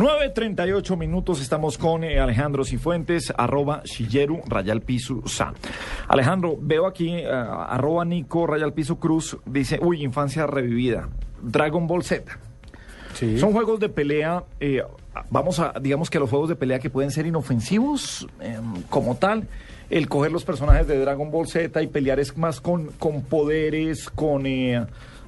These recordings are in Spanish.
9.38 minutos, estamos con eh, Alejandro Cifuentes, arroba Shigeru, Rayal Piso Sa. Alejandro, veo aquí, eh, arroba Nico, Rayal Piso Cruz, dice, uy, infancia revivida, Dragon Ball Z. Sí. Son juegos de pelea, eh, vamos a, digamos que los juegos de pelea que pueden ser inofensivos eh, como tal, el coger los personajes de Dragon Ball Z y pelear es más con, con poderes, con...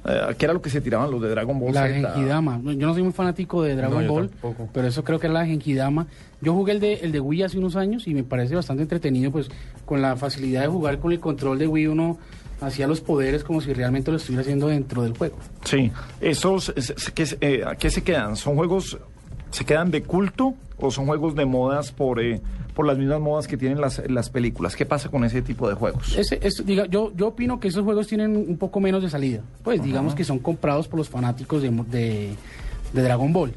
Eh, ¿Qué era lo que se tiraban los de Dragon Ball La Z? Genkidama. Yo no soy muy fanático de Dragon No, Ball, tampoco. pero eso creo que era la Genkidama. Yo jugué el de, el de Wii hace unos años y me parece bastante entretenido, pues con la facilidad de jugar con el control de Wii uno hacía los poderes como si realmente lo estuviera haciendo dentro del juego. Sí, esos, es- es- ¿qué, eh, ¿a qué se quedan? ¿Son juegos, se quedan de culto o son juegos de modas por, eh, por las mismas modas que tienen las, las películas? ¿Qué pasa con ese tipo de juegos? Ese, es- diga, yo, yo opino que esos juegos tienen un poco menos de salida. Pues digamos que son comprados por los fanáticos de, de, de Dragon Ball.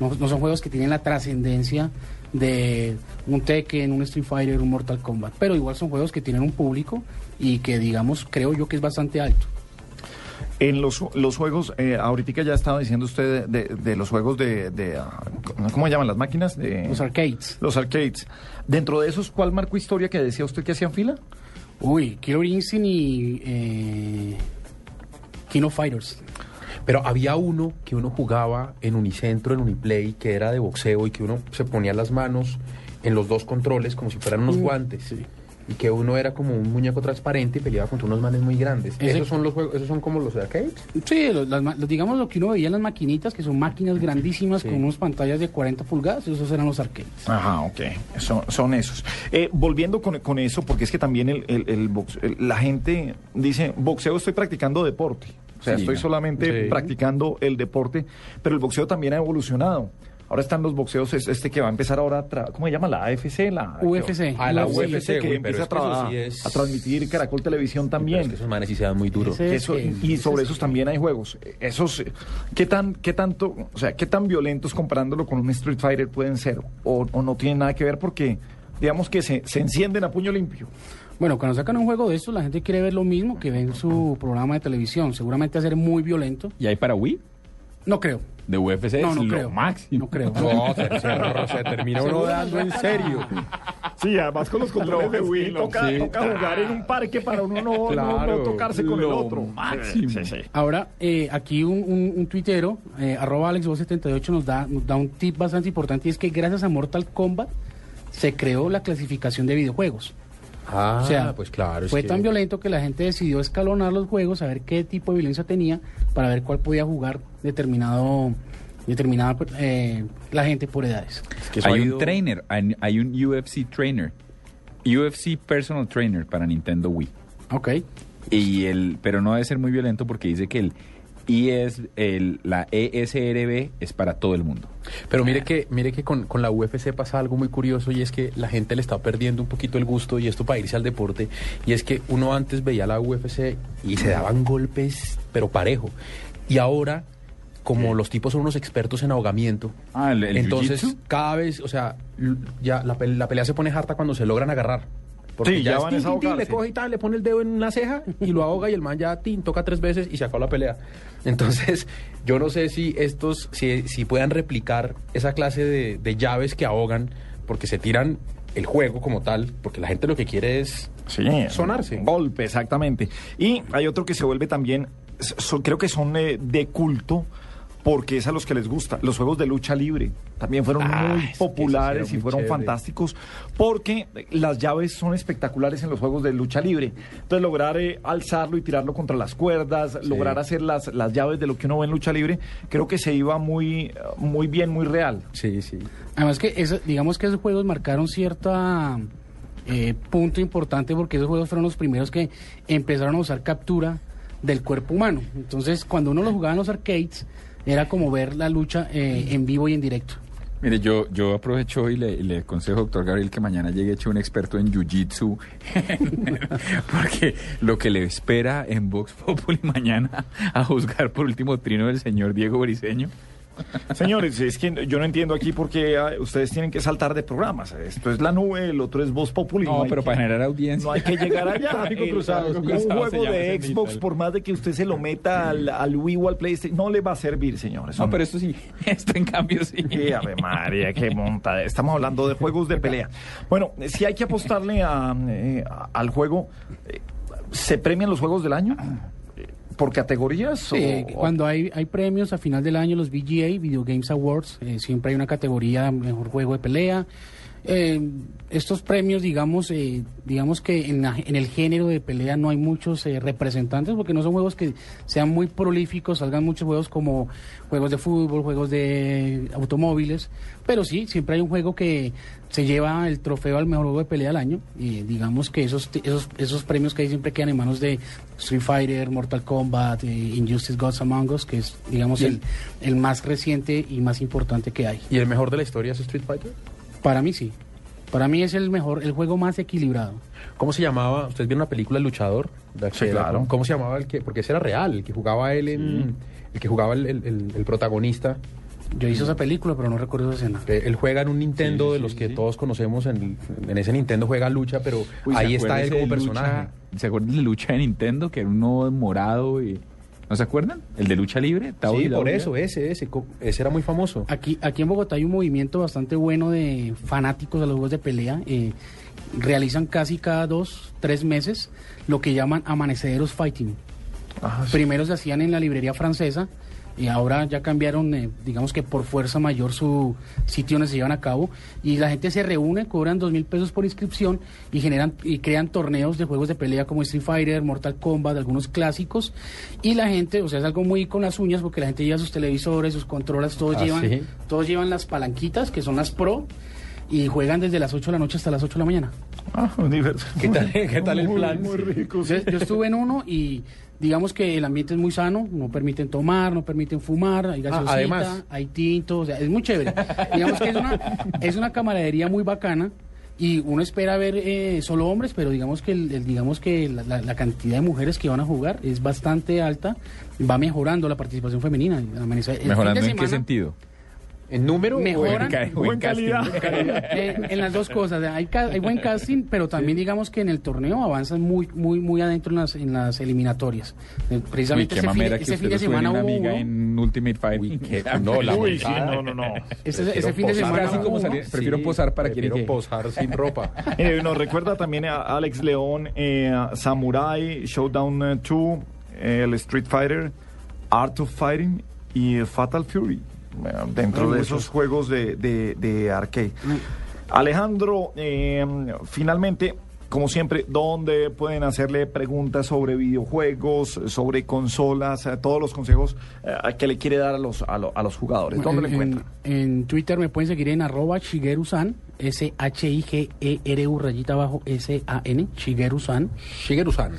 No, no son juegos que tienen la trascendencia de un Tekken, un Street Fighter, un Mortal Kombat. Pero igual son juegos que tienen un público y que digamos creo yo que es bastante alto. En los, los juegos, eh, ahorita ya estaba diciendo usted de, de- de los juegos de, de, ah, ¿cómo se llaman las máquinas? De, Los arcades. Los arcades. Dentro de esos, ¿cuál marcó historia que decía usted que hacían fila? Uy, Killer Instinct y eh, King of Fighters. Pero había uno que uno jugaba en Unicentro, en Uniplay, que era de boxeo y que uno se ponía las manos en los dos controles como si fueran unos Mm, guantes. sí. Y que uno era como un muñeco transparente y peleaba contra unos manes muy grandes. Ese- Esos son los juegos, esos son como los de arcades. Sí, los- las digamos lo que uno veía en las maquinitas, que son máquinas grandísimas Sí. con unas pantallas de 40 pulgadas, esos eran los arcades. Ajá, ok. Son, son esos. Eh, volviendo con, con eso, porque es que también el, el- el box- el- la gente dice, boxeo estoy practicando deporte. O sea, Sí, estoy solamente Sí. practicando el deporte, pero el boxeo también ha evolucionado. Ahora están los boxeos, es- este que va a empezar ahora, ¿cómo se llama? La AFC, la UFC. Ah, la UFC, UFC, que uy, empieza a, tra- sí es- a transmitir Caracol Televisión Pero también. es que esos manes sí se dan muy duro. Eso- y sobre es- esos también hay juegos. Esos, eh, ¿qué tan, qué tanto, o sea, qué tan violentos comparándolo con un Street Fighter pueden ser? O, o no tienen nada que ver porque, digamos que se, se encienden a puño limpio. Bueno, cuando sacan un juego de estos, la gente quiere ver lo mismo que ve en su programa de televisión. Seguramente va a ser muy violento. ¿Y hay para Wii? No creo. De UFC No, es no lo creo. máximo. No creo. No, se, se- se termina uno dando en serio. Sí, además con los controles de Wii toca, sí. toca jugar en un parque para uno no, Claro, no tocarse con el otro. máximo. Sí, sí. Ahora, eh, aquí un, un, un tuitero, eh, arroba AlexBo78, nos da, nos da un tip bastante importante y es que gracias a Mortal Kombat se creó la clasificación de videojuegos. Ah, o sea, pues claro. es fue que- tan violento que la gente decidió escalonar los juegos, a ver qué tipo de violencia tenía, para ver cuál podía jugar determinado, determinada eh, la gente por edades. es que eso Hay ha un ido- trainer, hay, hay un UFC trainer. UFC Personal Trainer para Nintendo Wii. Ok. Y el, pero no debe ser muy violento porque dice que el IS, el, la ESRB es para todo el mundo. Pero mire que, mire que con, con la UFC pasa algo muy curioso y es que la gente le está perdiendo un poquito el gusto y esto para irse al deporte. Y es que uno antes veía la UFC y se daban golpes, pero parejo. Y ahora, como los tipos son unos expertos en ahogamiento, Ah, el, el entonces cada vez, o sea, ya la, la pelea se pone harta cuando se logran agarrar. Porque Sí, ya es van tin, tin, tin, le coge y tal, le pone el dedo en una ceja y lo ahoga y el man ya tin, toca tres veces y se acabó la pelea. Entonces, yo no sé si estos, si, si puedan replicar esa clase de, de llaves que ahogan, porque se tiran el juego como tal, porque la gente lo que quiere es Sí, Sonarse. Golpe, exactamente. Y hay otro que se vuelve también, so- creo que son eh, de culto, porque es a los que les gusta. Los juegos de lucha libre también fueron Ah, muy populares y muy fueron chévere. fantásticos, porque las llaves son espectaculares en los juegos de lucha libre. Entonces, lograr eh, alzarlo y tirarlo contra las cuerdas, lograr hacer las, las llaves de lo que uno ve en lucha libre, creo que se iba muy, muy bien, muy real. Sí, sí. Además que eso- digamos que esos juegos marcaron cierta eh, punto importante porque esos juegos fueron los primeros que empezaron a usar captura del cuerpo humano. Entonces, cuando uno lo jugaba en los arcades, era como ver la lucha eh, en vivo y en directo. Mire, yo, yo aprovecho y le, le aconsejo, doctor Gabriel, que mañana llegue hecho un experto en Jiu-Jitsu, porque lo que le espera en Vox Populi mañana a juzgar por último trino del señor Diego Briseño. Señores, es que yo no entiendo aquí por qué ah, ustedes tienen que saltar de programas. Esto es la nube, el otro es Voz Populi. No, pero que- para generar audiencia. No hay que llegar allá. Tráfico El- cruzado, un cruzado juego de Xbox, por más de que usted se lo meta al, al Wii o al PlayStation, no le va a servir, señores. No, pero esto sí, esto en cambio sí. Sí, Ave María, qué monta. Estamos hablando de juegos de pelea. Bueno, si hay que apostarle a, eh, al juego, eh, ¿se premian los juegos del año? ¿Por categorías? Sí, o- cuando hay, hay premios a final del año, los VGA, Video Games Awards, eh, siempre hay una categoría mejor juego de pelea. Eh, estos premios, digamos, eh, digamos que en, la- en el género de pelea no hay muchos eh, representantes porque no son juegos que sean muy prolíficos, salgan muchos juegos como juegos de fútbol, juegos de automóviles, pero sí, siempre hay un juego que se lleva el trofeo al mejor juego de pelea del año y digamos que esos, esos, esos premios que hay siempre quedan en manos de Street Fighter, Mortal Kombat, eh, Injustice Gods Among Us, que es, digamos, el- el más reciente y más importante que hay. ¿Y el mejor de la historia es Street Fighter? Para mí sí. Para mí es el mejor, el juego más equilibrado. ¿Cómo se llamaba? ¿Ustedes vieron la película El Luchador? Sí, claro. ¿Cómo se llamaba el que? Porque ese era real, el que jugaba él en. El que jugaba el, el- el- el protagonista. Yo hice esa película, pero no recuerdo esa escena. que Él juega en un Nintendo Sí, de sí, los que sí. todos conocemos. En, en ese Nintendo juega lucha, pero Uy, ¿se ahí está él como personaje. lucha? ¿Se acuerdan de lucha de Nintendo? Que era uno morado y... ¿No se acuerdan? El de lucha libre. Tao Sí, y por eso, ese, ese. Ese era muy famoso. Aquí, aquí en Bogotá hay un movimiento bastante bueno de fanáticos de los juegos de pelea. eh, realizan casi cada dos, tres meses lo que llaman amaneceros fighting. Ah, sí. Primero se hacían en la librería francesa y ahora ya cambiaron, eh, digamos que por fuerza mayor su sitio donde se llevan a cabo y la gente se reúne, cobran dos mil pesos por inscripción y generan y crean torneos de juegos de pelea como Street Fighter, Mortal Kombat, algunos clásicos y la gente, o sea, es algo muy con las uñas porque la gente lleva sus televisores, sus controlas, todos Ah, llevan, ¿sí? todos llevan las palanquitas que son las pro y juegan desde las 8 de la noche hasta las 8 de la mañana. Ah, diverso. ¿Qué tal- qué tal el plan? Muy rico. sí. Yo estuve en uno y digamos que el ambiente es muy sano, no permiten tomar, no permiten fumar, hay gaseosita, además. hay tinto, o sea, es muy chévere. digamos que es una, es una camaradería muy bacana y uno espera ver eh, solo hombres, pero digamos que el, el- digamos que la, la- la cantidad de mujeres que van a jugar es bastante alta, va mejorando la participación femenina. ¿Mejorando en qué sentido? ¿En número? en- Mejoran. o en Buen calidad. casting. Eh, en las dos cosas, hay, ca- hay buen casting, pero también digamos que en el torneo avanzan muy muy muy adentro en las, en las eliminatorias. Eh, Uy, Precisamente qué ese fin, que ese fin de en semana una hubo amiga uno. en Ultimate Fighting. Uy, qué- no, la Uy, sí, no, no, no. Ese, Prefiero ese fin de posar semana hubo como salir- Prefiero posar para quien Prefiero llegue. posar sin ropa. Mire, nos recuerda también a Alex León, eh, Samurai, Showdown eh, 2, eh, el Street Fighter, Art of Fighting y eh, Fatal Fury, eh, dentro de esos juegos de, de- de arcade. Alejandro, eh, finalmente, como siempre, ¿dónde pueden hacerle preguntas sobre videojuegos, sobre consolas, eh, todos los consejos eh, que le quiere dar a los, a, lo- a los jugadores? ¿Dónde en, lo encuentran? en- Twitter me pueden seguir en arroba Shigeru-san, S-H-I-G-E-R-U E rayita abajo S-A-N, Shigeru-san. Shigeru-san.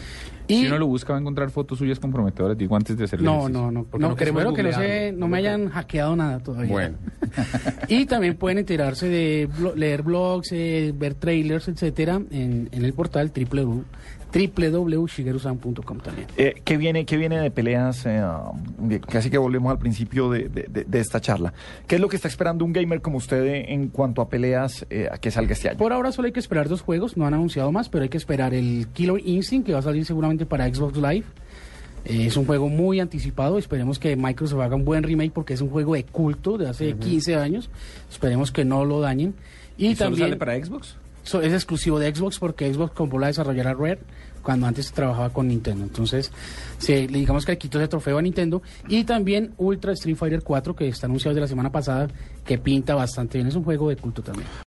Y Si uno lo busca va a encontrar fotos suyas comprometedoras, digo antes de hacer el no, no, no, no, no queremos que no, se, no me hayan hackeado nada todavía. Bueno. Y también pueden enterarse de blo- leer blogs, eh, ver trailers, etcétera, en, en el portal www www.shigerusan.com también. Eh, ¿qué, viene, ¿Qué viene de peleas? eh, de- casi que volvemos al principio de, de- de- de esta charla. ¿Qué es lo que está esperando un gamer como usted eh, en cuanto a peleas eh, a que salga este año? Por ahora solo hay que esperar dos juegos, no han anunciado más, pero hay que esperar el Killer Instinct, que va a salir seguramente para Xbox Live. Eh, es un juego muy anticipado, esperemos que Microsoft haga un buen remake porque es un juego de culto de hace 15 años, esperemos que no lo dañen. Y, ¿Y solo también sale para Xbox? so- es exclusivo de Xbox porque Xbox compró la desarrolladora Rare cuando antes trabajaba con Nintendo. Entonces, se, le digamos que le quitó ese trofeo a Nintendo. Y también Ultra Street Fighter 4, que está anunciado desde la semana pasada, que pinta bastante bien. Es un juego de culto también.